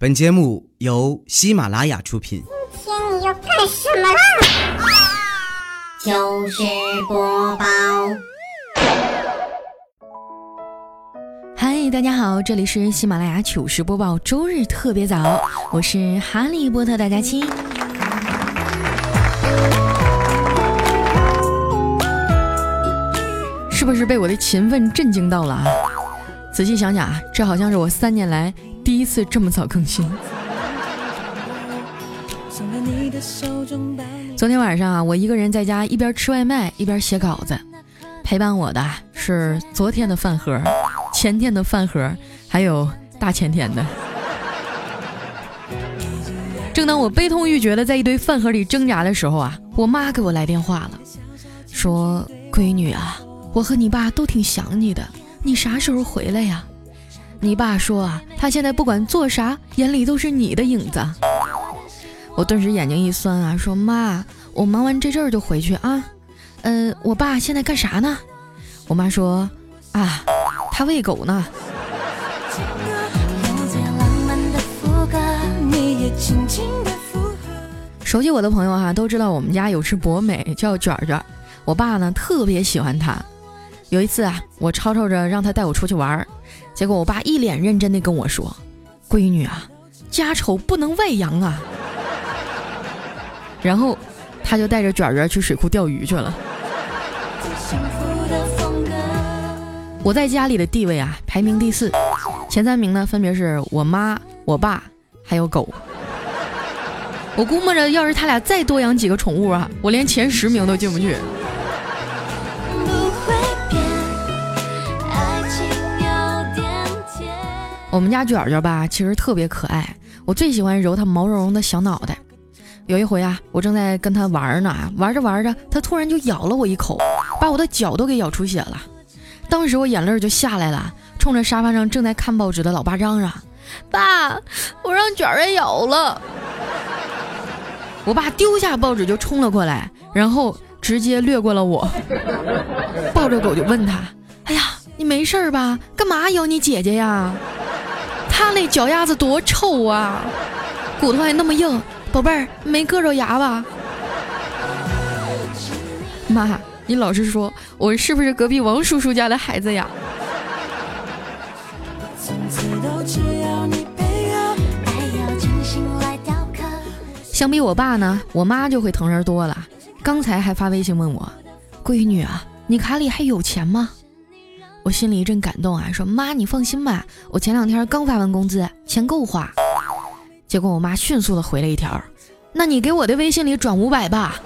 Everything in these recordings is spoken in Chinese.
本节目由喜马拉雅出品。今天你要干什么啦？糗事播报。嗨，大家好，这里是喜马拉雅糗事播报周日特别早，我是哈利波特大家亲。是不是被我的勤奋震惊到了啊？仔细想想啊，这好像是我三年来。第一次这么早更新。昨天晚上啊，我一个人在家，一边吃外卖一边写稿子。陪伴我的是昨天的饭盒、前天的饭盒，还有大前天的。正当我悲痛欲绝的在一堆饭盒里挣扎的时候啊，我妈给我来电话了，说：“闺女啊，我和你爸都挺想你的，你啥时候回来呀？”你爸说啊，他现在不管做啥，眼里都是你的影子。我顿时眼睛一酸啊，说妈，我忙完这阵儿就回去啊。嗯，我爸现在干啥呢？我妈说啊，他喂狗呢。熟悉我的朋友哈都知道，我们家有只博美叫卷卷，我爸呢特别喜欢它。有一次啊，我吵吵着让他带我出去玩儿。结果我爸一脸认真的跟我说：“闺女啊，家丑不能外扬啊。”然后他就带着卷卷去水库钓鱼去了。我在家里的地位啊，排名第四，前三名呢分别是我妈、我爸还有狗。我估摸着，要是他俩再多养几个宠物啊，我连前十名都进不去。我们家卷卷吧，其实特别可爱，我最喜欢揉它毛茸茸的小脑袋。有一回啊，我正在跟它玩呢，玩着玩着，它突然就咬了我一口，把我的脚都给咬出血了。当时我眼泪就下来了，冲着沙发上正在看报纸的老爸嚷嚷：“爸，我让卷儿咬了！”我爸丢下报纸就冲了过来，然后直接掠过了我，抱着狗就问他：“哎呀，你没事吧？干嘛咬你姐姐呀？”他那脚丫子多臭啊，骨头还那么硬，宝贝儿没硌着牙吧？妈，你老实说，我是不是隔壁王叔叔家的孩子呀？相比我爸呢，我妈就会疼人多了。刚才还发微信问我，闺女啊，你卡里还有钱吗？我心里一阵感动啊，说妈，你放心吧，我前两天刚发完工资，钱够花。结果我妈迅速的回了一条，那你给我的微信里转五百吧，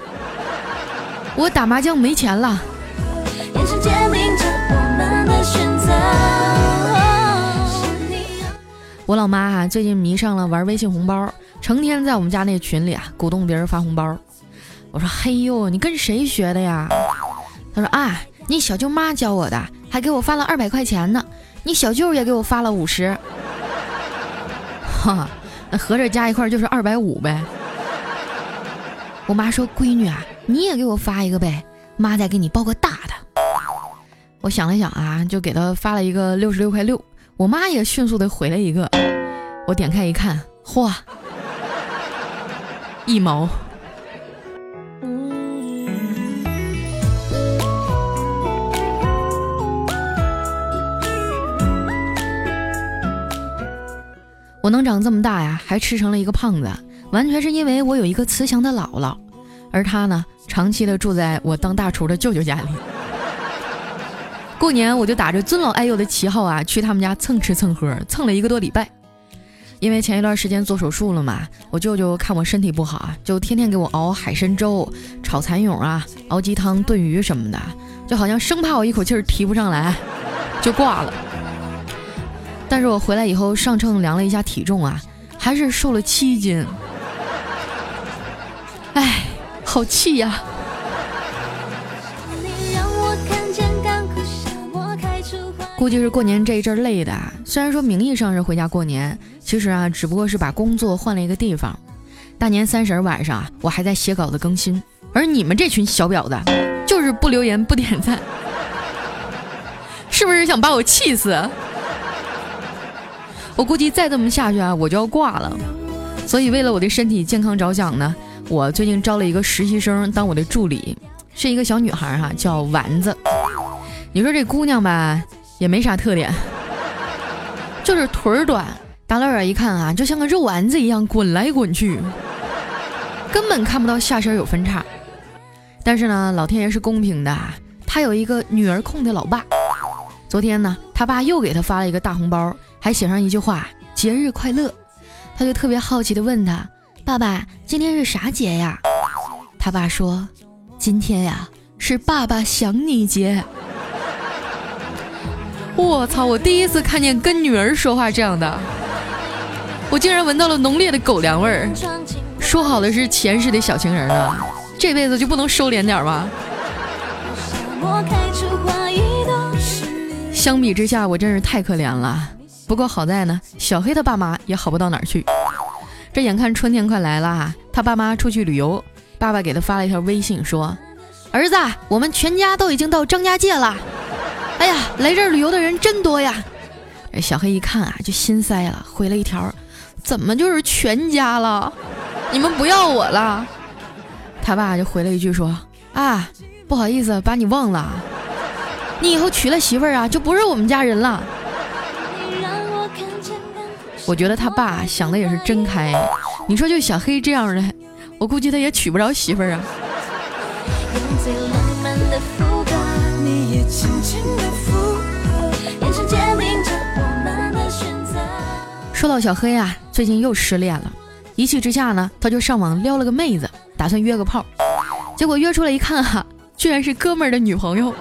我打麻将没钱了。我老妈啊，最近迷上了玩微信红包，成天在我们家那群里啊，鼓动别人发红包。我说，嘿呦，你跟谁学的呀？她说啊，你小舅妈教我的。还给我发了二百块钱呢，你小舅也给我发了五十，哈，那合着加一块就是二百五呗。我妈说：“闺女啊，你也给我发一个呗，妈再给你包个大的。”我想了想啊，就给她发了一个六十六块六。我妈也迅速的回了一个，我点开一看，嚯，一毛。我能长这么大呀，还吃成了一个胖子，完全是因为我有一个慈祥的姥姥，而她呢，长期的住在我当大厨的舅舅家里。过年我就打着尊老爱幼的旗号啊，去他们家蹭吃蹭喝，蹭了一个多礼拜。因为前一段时间做手术了嘛，我舅舅看我身体不好啊，就天天给我熬海参粥、炒蚕蛹啊、熬鸡汤、炖鱼什么的，就好像生怕我一口气儿提不上来，就挂了。但是我回来以后上秤量了一下体重啊，还是瘦了七斤。哎，好气呀！估计是过年这一阵累的。虽然说名义上是回家过年，其实啊，只不过是把工作换了一个地方。大年三十晚上啊，我还在写稿子更新，而你们这群小婊子，就是不留言不点赞，是不是想把我气死？我估计再这么下去啊，我就要挂了。所以为了我的身体健康着想呢，我最近招了一个实习生当我的助理，是一个小女孩哈，叫丸子。你说这姑娘吧，也没啥特点，就是腿儿短，大老远一看啊，就像个肉丸子一样滚来滚去，根本看不到下身有分叉。但是呢，老天爷是公平的，她有一个女儿控的老爸。昨天呢，他爸又给他发了一个大红包，还写上一句话：“节日快乐。”他就特别好奇的问他：“爸爸，今天是啥节呀？”他爸说：“今天呀，是爸爸想你节。”我操！我第一次看见跟女儿说话这样的，我竟然闻到了浓烈的狗粮味儿。说好的是前世的小情人啊，这辈子就不能收敛点吗？相比之下，我真是太可怜了。不过好在呢，小黑他爸妈也好不到哪儿去。这眼看春天快来了，他爸妈出去旅游，爸爸给他发了一条微信说：“儿子，我们全家都已经到张家界了。哎呀，来这儿旅游的人真多呀！”小黑一看啊，就心塞了，回了一条：“怎么就是全家了？你们不要我了？”他爸就回了一句说：“啊，不好意思，把你忘了。”你以后娶了媳妇儿啊，就不是我们家人了。我觉得他爸想的也是真开。你说就小黑这样的，我估计他也娶不着媳妇儿啊。说到小黑啊，最近又失恋了，一气之下呢，他就上网撩了个妹子，打算约个炮，结果约出来一看哈，居然是哥们儿的女朋友。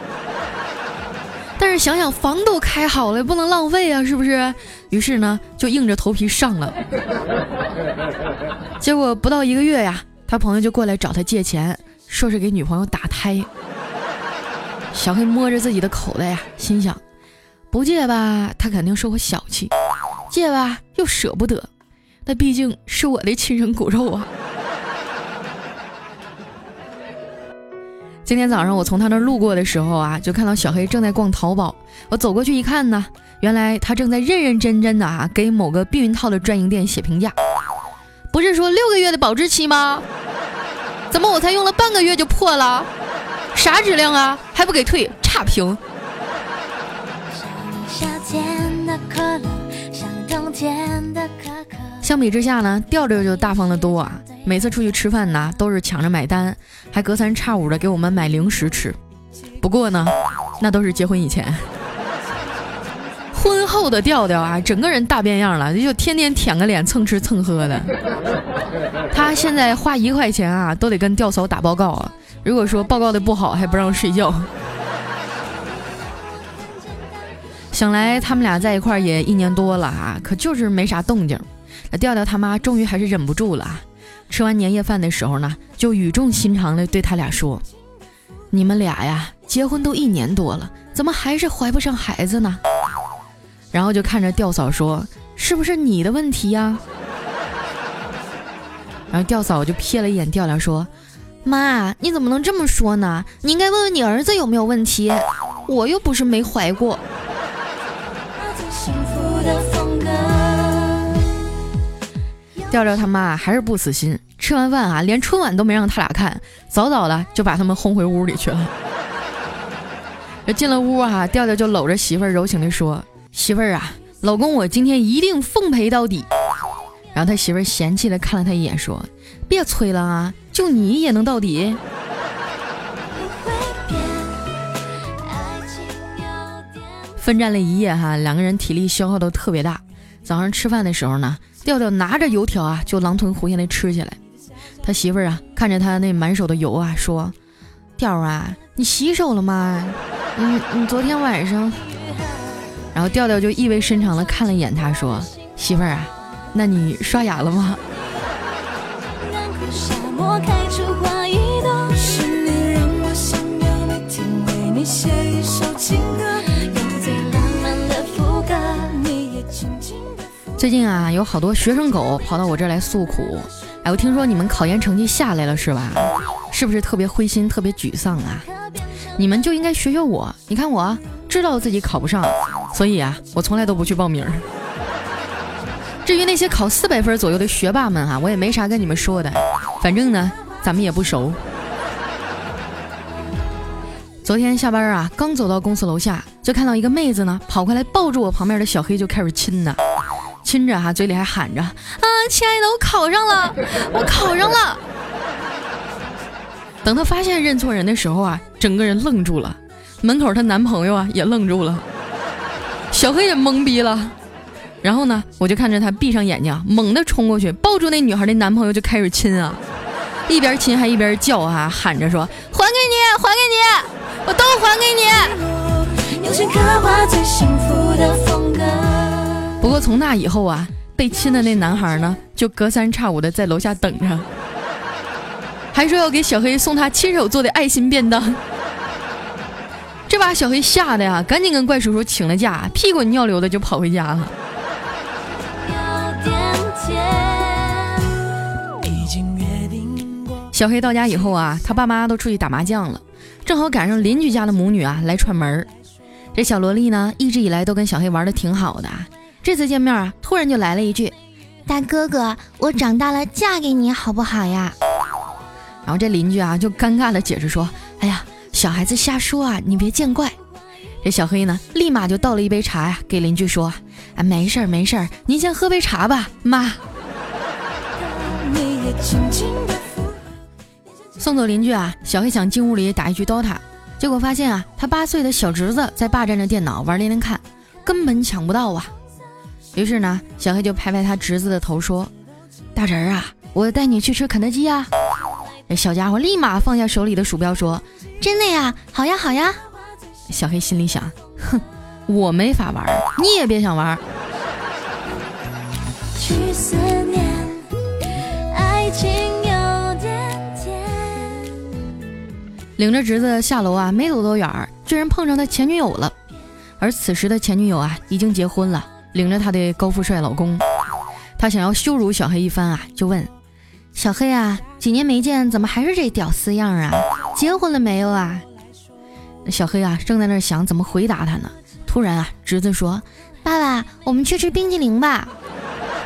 但是想想房都开好了，不能浪费啊，是不是？于是呢，就硬着头皮上了。结果不到一个月呀，他朋友就过来找他借钱，说是给女朋友打胎。小黑摸着自己的口袋呀，心想：不借吧，他肯定说我小气；借吧，又舍不得。那毕竟是我的亲生骨肉啊。今天早上我从他那儿路过的时候啊，就看到小黑正在逛淘宝。我走过去一看呢，原来他正在认认真真的啊给某个避孕套的专营店写评价。不是说六个月的保质期吗？怎么我才用了半个月就破了？啥质量啊？还不给退？差评。相比之下呢，调调就大方的多啊。每次出去吃饭呢，都是抢着买单，还隔三差五的给我们买零食吃。不过呢，那都是结婚以前。婚后的调调啊，整个人大变样了，就天天舔个脸蹭吃蹭喝的。他现在花一块钱啊，都得跟调嫂打报告啊。如果说报告的不好，还不让睡觉。想来他们俩在一块也一年多了啊，可就是没啥动静。调调他妈终于还是忍不住了。吃完年夜饭的时候呢，就语重心长地对他俩说：“你们俩呀，结婚都一年多了，怎么还是怀不上孩子呢？”然后就看着吊嫂说：“是不是你的问题呀？”然后吊嫂就瞥了一眼调调说：“妈，你怎么能这么说呢？你应该问问你儿子有没有问题，我又不是没怀过。”调调他妈还是不死心，吃完饭啊，连春晚都没让他俩看，早早的就把他们轰回屋里去了。进了屋啊，调调就搂着媳妇儿，柔情的说：“媳妇儿啊，老公我今天一定奉陪到底。”然后他媳妇儿嫌弃的看了他一眼，说：“别催了啊，就你也能到底？”奋战了一夜哈，两个人体力消耗都特别大。早上吃饭的时候呢。调调拿着油条啊，就狼吞虎咽的吃起来。他媳妇儿啊，看着他那满手的油啊，说：“调啊，你洗手了吗？你你昨天晚上……”然后调调就意味深长的看了一眼他，说：“媳妇儿啊，那你刷牙了吗？”最近啊，有好多学生狗跑到我这儿来诉苦。哎，我听说你们考研成绩下来了是吧？是不是特别灰心、特别沮丧啊？你们就应该学学我。你看我知道自己考不上，所以啊，我从来都不去报名。至于那些考四百分左右的学霸们啊，我也没啥跟你们说的，反正呢，咱们也不熟。昨天下班啊，刚走到公司楼下，就看到一个妹子呢，跑过来抱住我旁边的小黑就开始亲呢，亲着哈，嘴里还喊着啊，亲爱的，我考上了，我考上了。等她发现认错人的时候啊，整个人愣住了，门口她男朋友啊也愣住了，小黑也懵逼了。然后呢，我就看着他闭上眼睛，猛地冲过去，抱住那女孩的男朋友就开始亲啊，一边亲还一边叫啊，喊着说：“还给你，还给你，我都还给你用心刻画最幸福的。”不过从那以后啊，被亲的那男孩呢，就隔三差五的在楼下等着，还说要给小黑送他亲手做的爱心便当。这把小黑吓得呀，赶紧跟怪叔叔请了假，屁滚尿流的就跑回家了。小黑到家以后啊，他爸妈都出去打麻将了，正好赶上邻居家的母女啊来串门这小萝莉呢，一直以来都跟小黑玩的挺好的，这次见面啊，突然就来了一句：“大哥哥，我长大了嫁给你好不好呀？”然后这邻居啊就尴尬的解释说：“哎呀，小孩子瞎说啊，你别见怪。”这小黑呢，立马就倒了一杯茶呀，给邻居说：“啊，没事儿没事儿，您先喝杯茶吧，妈。”送走邻居啊，小黑想进屋里打一局 DOTA，结果发现啊，他八岁的小侄子在霸占着电脑玩连连看，根本抢不到啊。于是呢，小黑就拍拍他侄子的头说：“大侄儿啊，我带你去吃肯德基啊。”这小家伙立马放下手里的鼠标说：“真的呀，好呀好呀。”小黑心里想：“哼，我没法玩，你也别想玩。”领着侄子下楼啊，没走多远，居然碰上他前女友了。而此时的前女友啊，已经结婚了，领着她的高富帅老公。他想要羞辱小黑一番啊，就问小黑啊，几年没见，怎么还是这屌丝样啊？结婚了没有啊？小黑啊，正在那想怎么回答他呢，突然啊，侄子说：“爸爸，我们去吃冰淇淋吧。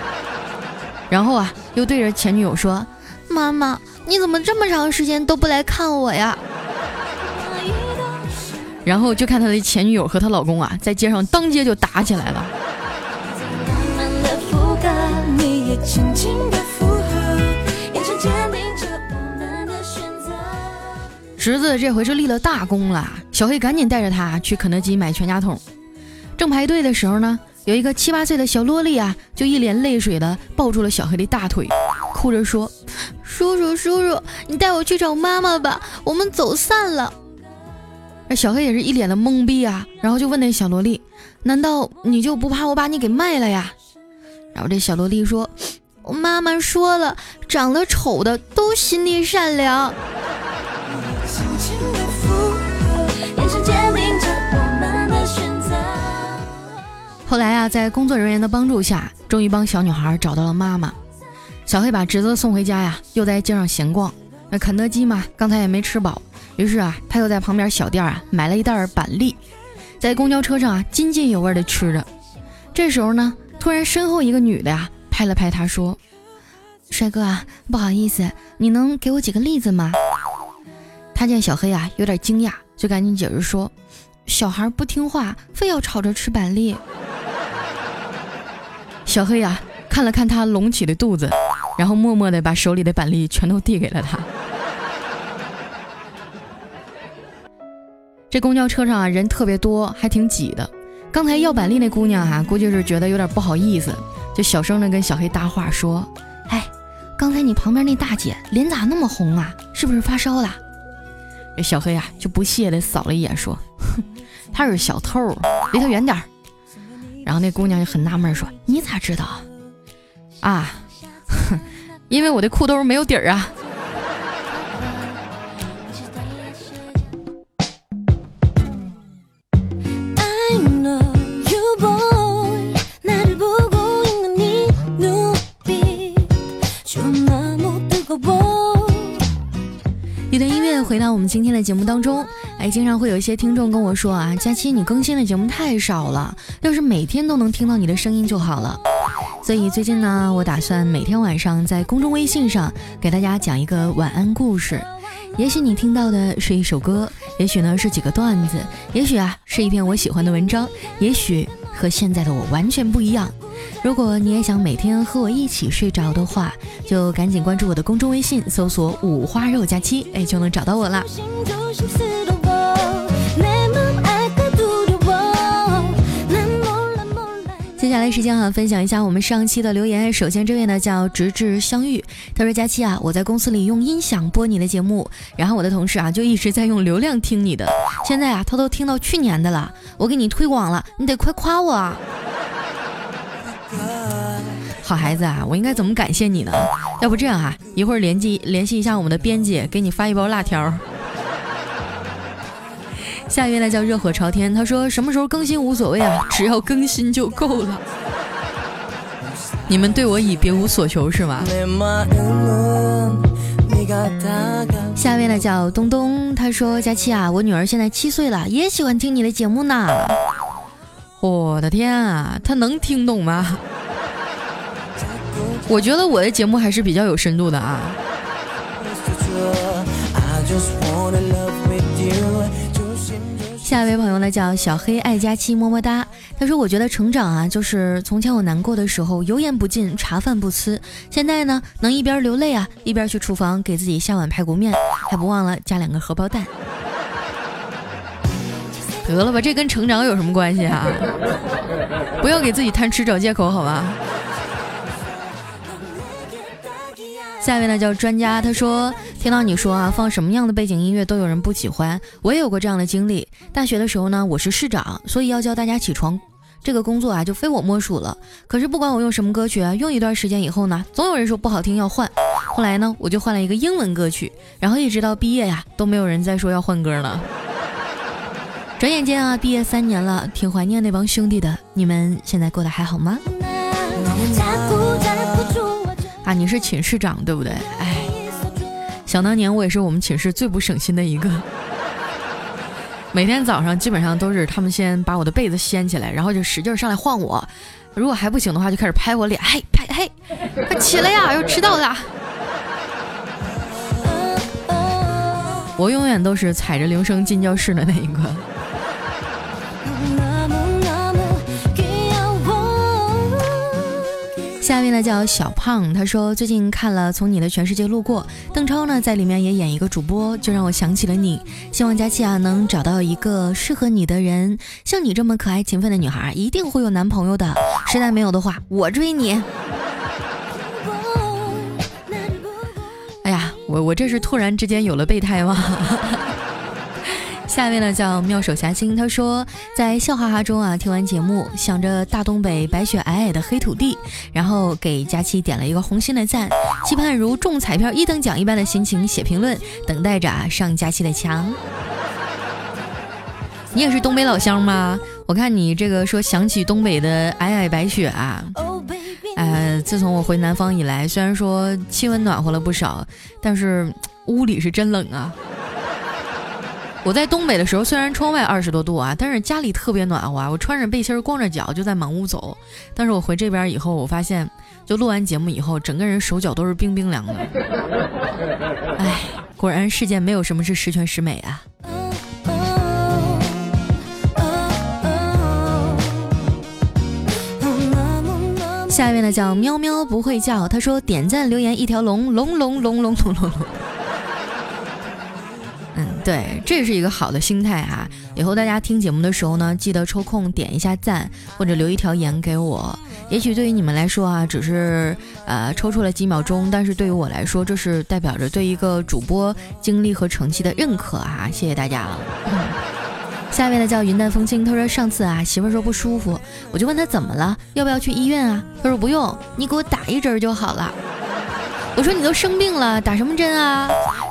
”然后啊，又对着前女友说：“妈妈，你怎么这么长时间都不来看我呀？”然后就看他的前女友和她老公啊，在街上当街就打起来了。轻轻的附和，眼神坚定着我们的选择侄子这回是立了大功了，小黑赶紧带着他去肯德基买全家桶。正排队的时候呢，有一个七八岁的小萝莉啊，就一脸泪水的抱住了小黑的大腿，哭着说：“叔叔叔叔，你带我去找妈妈吧，我们走散了。”那小黑也是一脸的懵逼啊，然后就问那小萝莉：“难道你就不怕我把你给卖了呀？”然后这小萝莉说：“我妈妈说了，长得丑的都心地善良。”后来啊，在工作人员的帮助下，终于帮小女孩找到了妈妈。小黑把侄子送回家呀，又在街上闲逛。那肯德基嘛，刚才也没吃饱。于是啊，他又在旁边小店啊买了一袋板栗，在公交车上啊津津有味的吃着。这时候呢，突然身后一个女的呀拍了拍他说：“帅哥啊，不好意思，你能给我几个栗子吗？”他见小黑啊有点惊讶，就赶紧解释说：“小孩不听话，非要吵着吃板栗。”小黑呀看了看他隆起的肚子，然后默默的把手里的板栗全都递给了他。这公交车上啊，人特别多，还挺挤的。刚才要板栗那姑娘哈，估计是觉得有点不好意思，就小声的跟小黑搭话说：“哎，刚才你旁边那大姐脸咋那么红啊？是不是发烧了？”这小黑啊就不屑的扫了一眼说：“哼，他是小偷，离他远点儿。”然后那姑娘就很纳闷说：“你咋知道？啊，哼，因为我的裤兜没有底儿啊。”我们今天的节目当中，哎，经常会有一些听众跟我说啊，佳期你更新的节目太少了，要是每天都能听到你的声音就好了。所以最近呢，我打算每天晚上在公众微信上给大家讲一个晚安故事。也许你听到的是一首歌，也许呢是几个段子，也许啊是一篇我喜欢的文章，也许和现在的我完全不一样。如果你也想每天和我一起睡着的话，就赶紧关注我的公众微信，搜索“五花肉假期”，哎，就能找到我了。接下来时间哈，分享一下我们上期的留言。首先这位呢叫直至相遇，他说：“佳期啊，我在公司里用音响播你的节目，然后我的同事啊就一直在用流量听你的，现在啊他都听到去年的了，我给你推广了，你得快夸我啊！好孩子啊，我应该怎么感谢你呢？要不这样哈，一会儿联系联系一下我们的编辑，给你发一包辣条。”下一位呢叫热火朝天，他说什么时候更新无所谓啊，只要更新就够了。你们对我已别无所求是吗？下一位呢叫东东，他说佳期啊，我女儿现在七岁了，也喜欢听你的节目呢。我的天啊，她能听懂吗？我觉得我的节目还是比较有深度的啊。下一位朋友呢叫小黑爱佳期么么哒，他说我觉得成长啊，就是从前我难过的时候油盐不进茶饭不思，现在呢能一边流泪啊一边去厨房给自己下碗排骨面，还不忘了加两个荷包蛋。得了吧，这跟成长有什么关系啊？不要给自己贪吃找借口好吧？下一位呢叫专家，他说听到你说啊，放什么样的背景音乐都有人不喜欢，我也有过这样的经历。大学的时候呢，我是市长，所以要叫大家起床，这个工作啊就非我莫属了。可是不管我用什么歌曲啊，用一段时间以后呢，总有人说不好听要换。后来呢，我就换了一个英文歌曲，然后一直到毕业呀，都没有人再说要换歌了。转眼间啊，毕业三年了，挺怀念那帮兄弟的。你们现在过得还好吗？啊，你是寝室长对不对？哎，想当年我也是我们寝室最不省心的一个，每天早上基本上都是他们先把我的被子掀起来，然后就使劲上来晃我，如果还不行的话，就开始拍我脸，嘿，拍嘿，快起来呀，要迟到了。我永远都是踩着铃声进教室的那一个。下面呢叫小胖，他说最近看了《从你的全世界路过》，邓超呢在里面也演一个主播，就让我想起了你。希望佳琪啊能找到一个适合你的人，像你这么可爱勤奋的女孩，一定会有男朋友的。实在没有的话，我追你。哎呀，我我这是突然之间有了备胎吗？下一位呢叫妙手侠星，他说在笑哈哈中啊，听完节目，想着大东北白雪皑皑的黑土地，然后给佳期点了一个红心的赞，期盼如中彩票一等奖一般的心情写评论，等待着啊上佳期的墙。你也是东北老乡吗？我看你这个说想起东北的皑皑白雪啊，呃，自从我回南方以来，虽然说气温暖和了不少，但是屋里是真冷啊。我在东北的时候，虽然窗外二十多度啊，但是家里特别暖和啊。我穿着背心儿，光着脚就在满屋走。但是我回这边以后，我发现，就录完节目以后，整个人手脚都是冰冰凉的。哎，果然世间没有什么是十全十美啊。下一位呢叫喵喵不会叫，他说点赞留言一条龙，龙龙龙龙龙龙龙。对，这是一个好的心态哈。以后大家听节目的时候呢，记得抽空点一下赞，或者留一条言给我。也许对于你们来说啊，只是呃抽出了几秒钟，但是对于我来说，这是代表着对一个主播经历和成绩的认可哈。谢谢大家了。下面呢叫云淡风轻，他说上次啊媳妇说不舒服，我就问他怎么了，要不要去医院啊？他说不用，你给我打一针就好了。我说你都生病了，打什么针啊？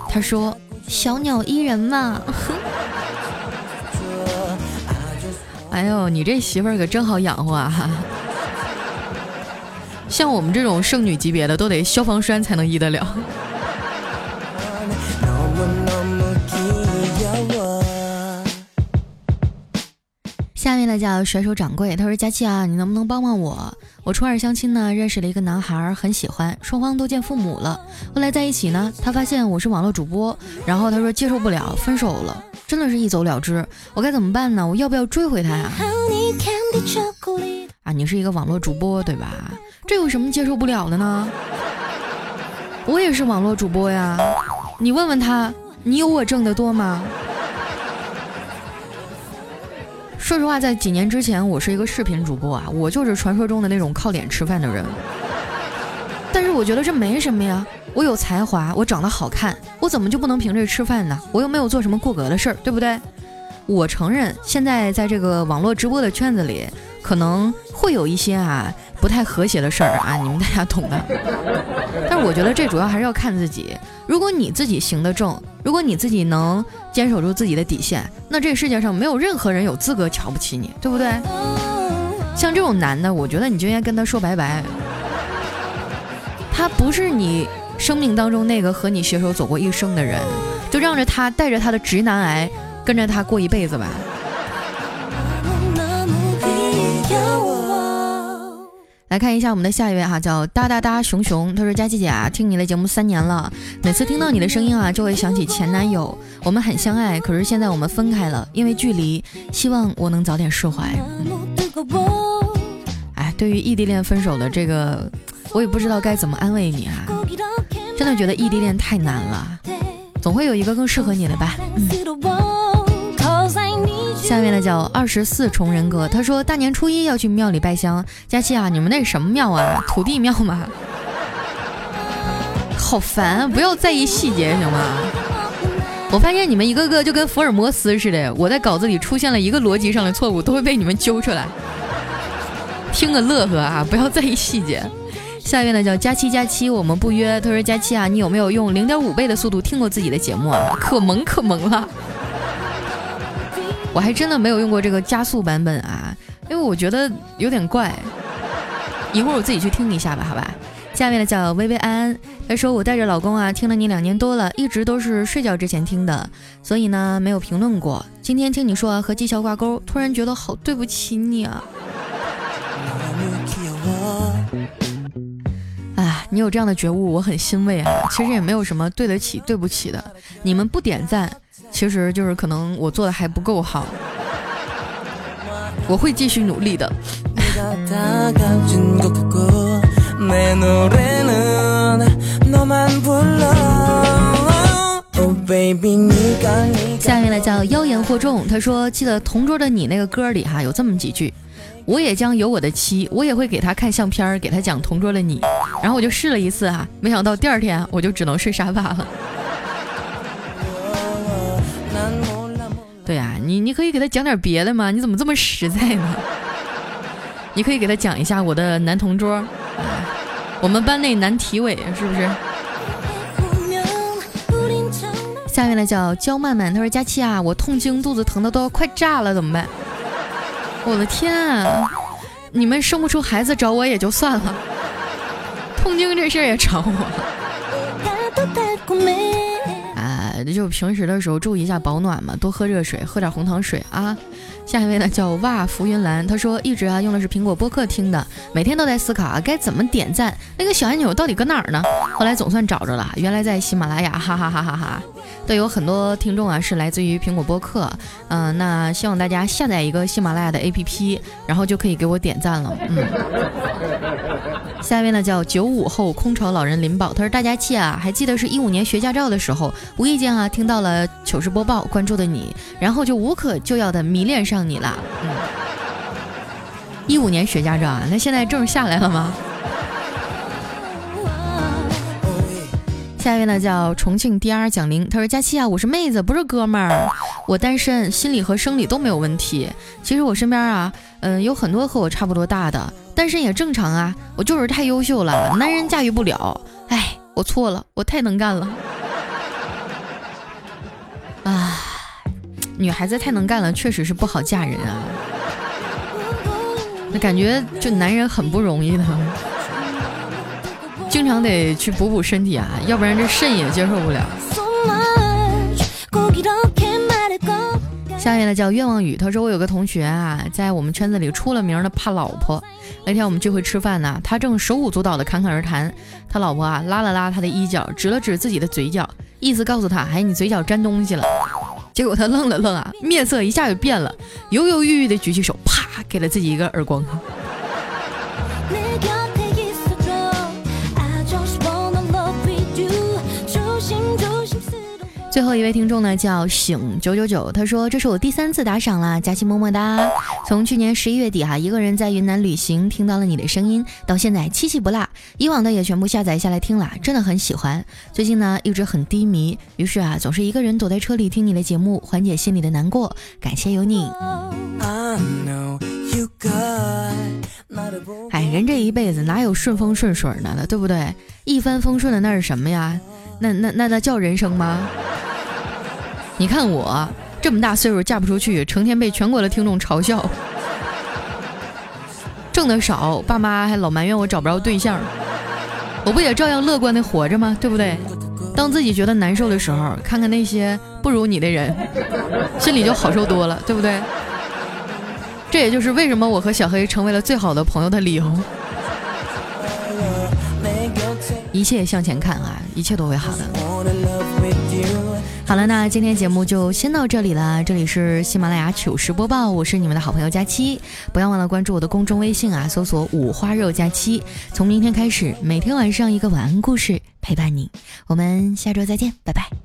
他说。小鸟依人嘛，哎呦，你这媳妇儿可真好养活啊！像我们这种剩女级别的，都得消防栓才能医得了。下面呢来叫甩手掌柜，他说：“佳期啊，你能不能帮帮我？我初二相亲呢，认识了一个男孩，很喜欢，双方都见父母了。后来在一起呢，他发现我是网络主播，然后他说接受不了，分手了，真的是一走了之。我该怎么办呢？我要不要追回他呀？啊，你是一个网络主播对吧？这有什么接受不了的呢？我也是网络主播呀，你问问他，你有我挣得多吗？”说实话，在几年之前，我是一个视频主播啊，我就是传说中的那种靠脸吃饭的人。但是我觉得这没什么呀，我有才华，我长得好看，我怎么就不能凭这吃饭呢？我又没有做什么过格的事儿，对不对？我承认，现在在这个网络直播的圈子里，可能会有一些啊不太和谐的事儿啊，你们大家懂的。但是我觉得这主要还是要看自己。如果你自己行得正，如果你自己能坚守住自己的底线，那这个世界上没有任何人有资格瞧不起你，对不对？像这种男的，我觉得你就应该跟他说拜拜。他不是你生命当中那个和你携手走过一生的人，就让着他带着他的直男癌，跟着他过一辈子吧。来看一下我们的下一位哈，叫哒哒哒熊熊。他说：“佳琪姐啊，听你的节目三年了，每次听到你的声音啊，就会想起前男友。我们很相爱，可是现在我们分开了，因为距离。希望我能早点释怀。”哎，对于异地恋分手的这个，我也不知道该怎么安慰你啊。真的觉得异地恋太难了，总会有一个更适合你的吧。下面的叫二十四重人格，他说大年初一要去庙里拜香。佳期啊，你们那是什么庙啊？土地庙吗？好烦，不要在意细节行吗？我发现你们一个个就跟福尔摩斯似的，我在稿子里出现了一个逻辑上的错误，都会被你们揪出来。听个乐呵啊，不要在意细节。下面的叫佳期佳期，我们不约。他说佳期啊，你有没有用零点五倍的速度听过自己的节目啊？可萌可萌了。我还真的没有用过这个加速版本啊，因为我觉得有点怪。一会儿我自己去听一下吧，好吧。下面的叫薇薇安，她说我带着老公啊听了你两年多了，一直都是睡觉之前听的，所以呢没有评论过。今天听你说和绩效挂钩，突然觉得好对不起你啊。你有这样的觉悟，我很欣慰啊。其实也没有什么对得起对不起的，你们不点赞。其实就是可能我做的还不够好，我会继续努力的。下面呢叫妖言惑众，他说记得同桌的你那个歌里哈有这么几句，我也将有我的妻，我也会给他看相片，给他讲同桌的你，然后我就试了一次啊，没想到第二天我就只能睡沙发了。对呀，你你可以给他讲点别的吗？你怎么这么实在呢？你可以给他讲一下我的男同桌，我们班那男体委是不是？下面的叫焦曼曼，他说佳期啊，我痛经，肚子疼的都要快炸了，怎么办？我的天啊！你们生不出孩子找我也就算了，痛经这事儿也找我。就平时的时候注意一下保暖嘛，多喝热水，喝点红糖水啊。下一位呢叫哇浮云兰，他说一直啊用的是苹果播客听的，每天都在思考啊该怎么点赞，那个小按钮到底搁哪儿呢？后来总算找着了，原来在喜马拉雅，哈哈哈哈哈。都有很多听众啊，是来自于苹果播客，嗯，那希望大家下载一个喜马拉雅的 APP，然后就可以给我点赞了，嗯。下面呢叫九五后空巢老人林宝，他说大家气啊，还记得是一五年学驾照的时候，无意间啊听到了糗事播报，关注的你，然后就无可救药的迷恋上你了，嗯。一五年学驾照啊，那现在证下来了吗？下一位呢叫重庆 DR 蒋玲，他说：“佳期啊，我是妹子，不是哥们儿，我单身，心理和生理都没有问题。其实我身边啊，嗯，有很多和我差不多大的，单身也正常啊。我就是太优秀了，男人驾驭不了。哎，我错了，我太能干了。啊，女孩子太能干了，确实是不好嫁人啊。那感觉就男人很不容易的。”经常得去补补身体啊，要不然这肾也接受不了。下面呢叫愿望雨，他说我有个同学啊，在我们圈子里出了名的怕老婆。那天我们聚会吃饭呢，他正手舞足蹈的侃侃而谈，他老婆啊拉了拉他的衣角，指了指自己的嘴角，意思告诉他，哎，你嘴角沾东西了。结果他愣了愣啊，面色一下就变了，犹犹豫豫的举起手，啪给了自己一个耳光。最后一位听众呢叫醒九九九，他说这是我第三次打赏啦，佳期么么哒。从去年十一月底哈，一个人在云南旅行，听到了你的声音，到现在七七不落，以往的也全部下载下来听了，真的很喜欢。最近呢一直很低迷，于是啊总是一个人躲在车里听你的节目，缓解心里的难过。感谢有你。哎，人这一辈子哪有顺风顺水的，对不对？一帆风顺的那是什么呀？那那那那叫人生吗？你看我这么大岁数嫁不出去，成天被全国的听众嘲笑，挣得少，爸妈还老埋怨我找不着对象，我不也照样乐观的活着吗？对不对？当自己觉得难受的时候，看看那些不如你的人，心里就好受多了，对不对？这也就是为什么我和小黑成为了最好的朋友的理由。一切向前看啊，一切都会好的。好了，那今天节目就先到这里了。这里是喜马拉雅糗事播报，我是你们的好朋友佳期。不要忘了关注我的公众微信啊，搜索五花肉佳期。从明天开始，每天晚上一个晚安故事陪伴你。我们下周再见，拜拜。